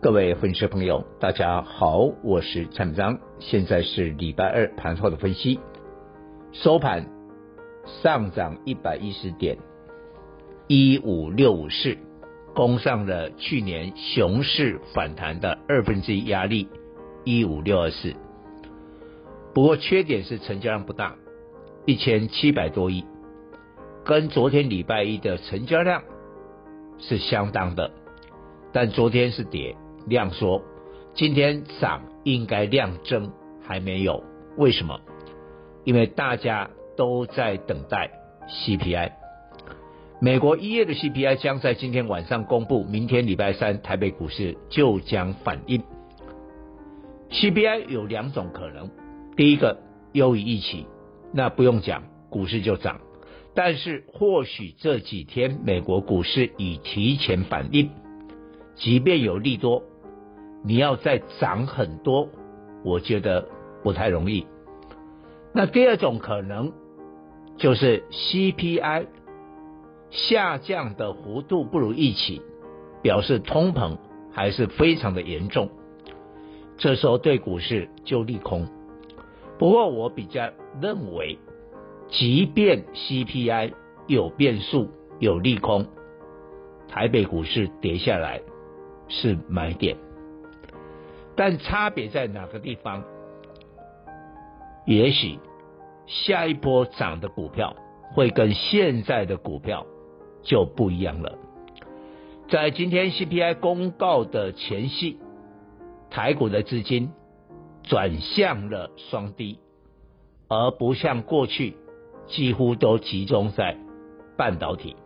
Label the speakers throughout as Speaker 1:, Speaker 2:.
Speaker 1: 各位粉丝朋友，大家好，我是蔡明章，现在是礼拜二盘后的分析。收盘上涨一百一十点，一五六五四，攻上了去年熊市反弹的二分之一压力，一五六二四。不过缺点是成交量不大，一千七百多亿，跟昨天礼拜一的成交量是相当的，但昨天是跌。量缩，今天涨应该量增还没有，为什么？因为大家都在等待 CPI。美国一月的 CPI 将在今天晚上公布，明天礼拜三台北股市就将反映。CPI 有两种可能，第一个优于预期，那不用讲，股市就涨。但是或许这几天美国股市已提前反应，即便有利多。你要再涨很多，我觉得不太容易。那第二种可能就是 CPI 下降的幅度不如预期，表示通膨还是非常的严重。这时候对股市就利空。不过我比较认为，即便 CPI 有变数、有利空，台北股市跌下来是买点。但差别在哪个地方？也许下一波涨的股票会跟现在的股票就不一样了。在今天 CPI 公告的前夕，台股的资金转向了双低，而不像过去几乎都集中在半导体。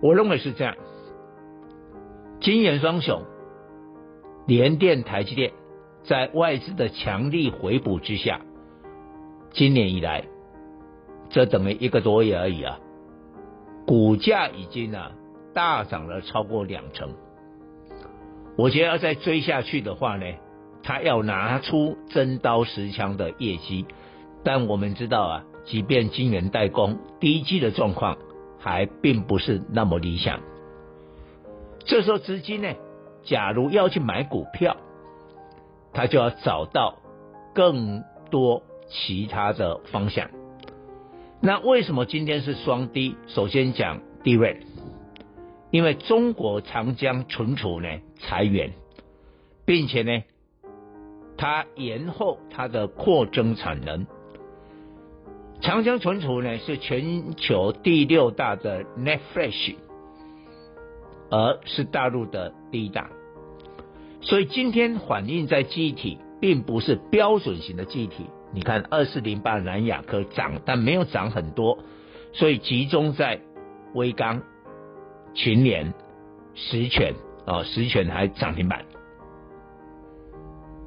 Speaker 1: 我认为是这样，金元双雄。联电、台积电在外资的强力回补之下，今年以来，这等于一个多月而已啊，股价已经啊大涨了超过两成。我觉得要再追下去的话呢，他要拿出真刀实枪的业绩。但我们知道啊，即便晶圆代工第一季的状况还并不是那么理想，这时候资金呢？假如要去买股票，他就要找到更多其他的方向。那为什么今天是双低？首先讲 DRAM，因为中国长江存储呢裁员，并且呢，它延后它的扩增产能。长江存储呢是全球第六大的 NAND Flash，而是大陆的第一大。所以今天反映在记忆体，并不是标准型的记忆体。你看二四零八南亚科涨，但没有涨很多，所以集中在威刚、群联、十銓啊，十銓还涨停板。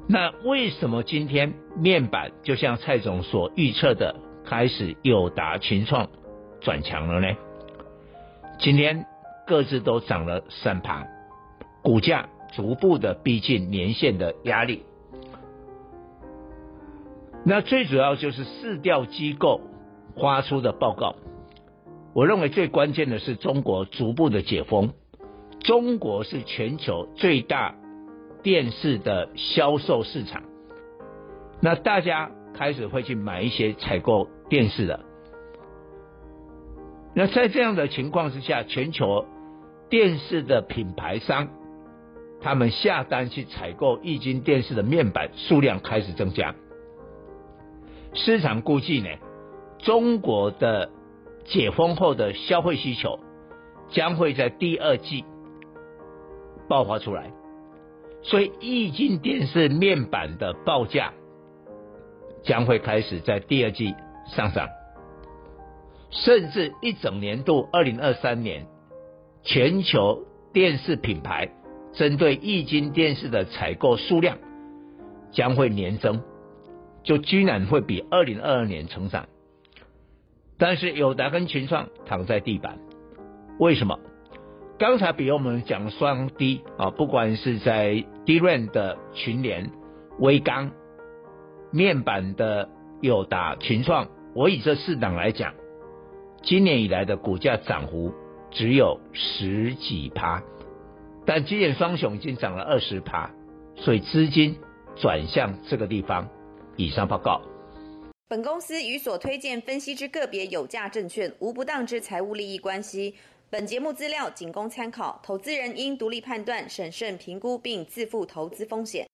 Speaker 1: 那为什么今天面板就像蔡总所预测的，开始友达、群创转强了呢？今天各自都涨了三趴，股价。逐步的逼近年线的压力，那最主要就是市调机构发出的报告。我认为最关键的是中国逐步的解封。中国是全球最大电视的销售市场，那大家开始会去买一些采购电视的。那在这样的情况之下，全球电视的品牌商。他们下单去采购液晶电视的面板数量开始增加，市场估计呢，中国的解封后的消费需求将会在第二季爆发出来，所以液晶电视面板的报价将会开始在第二季上涨，甚至一整年度二零二三年全球电视品牌。针对液晶电视的采购数量将会年增，就居然会比二零二二年成长。但是友达跟群创躺在地板，为什么？刚才比如我们讲双低啊，不管是在 DRAM 的群联、微刚、面板的友达、群创，我以这四档来讲，今年以来的股价涨幅只有十几趴，但今年双雄已经涨了二十趴，所以资金转向这个地方。以上报告。
Speaker 2: 本公司与所推荐分析之个别有价证券无不当之财务利益关系。本节目资料仅供参考，投资人应独立判断、审慎评估并自负投资风险。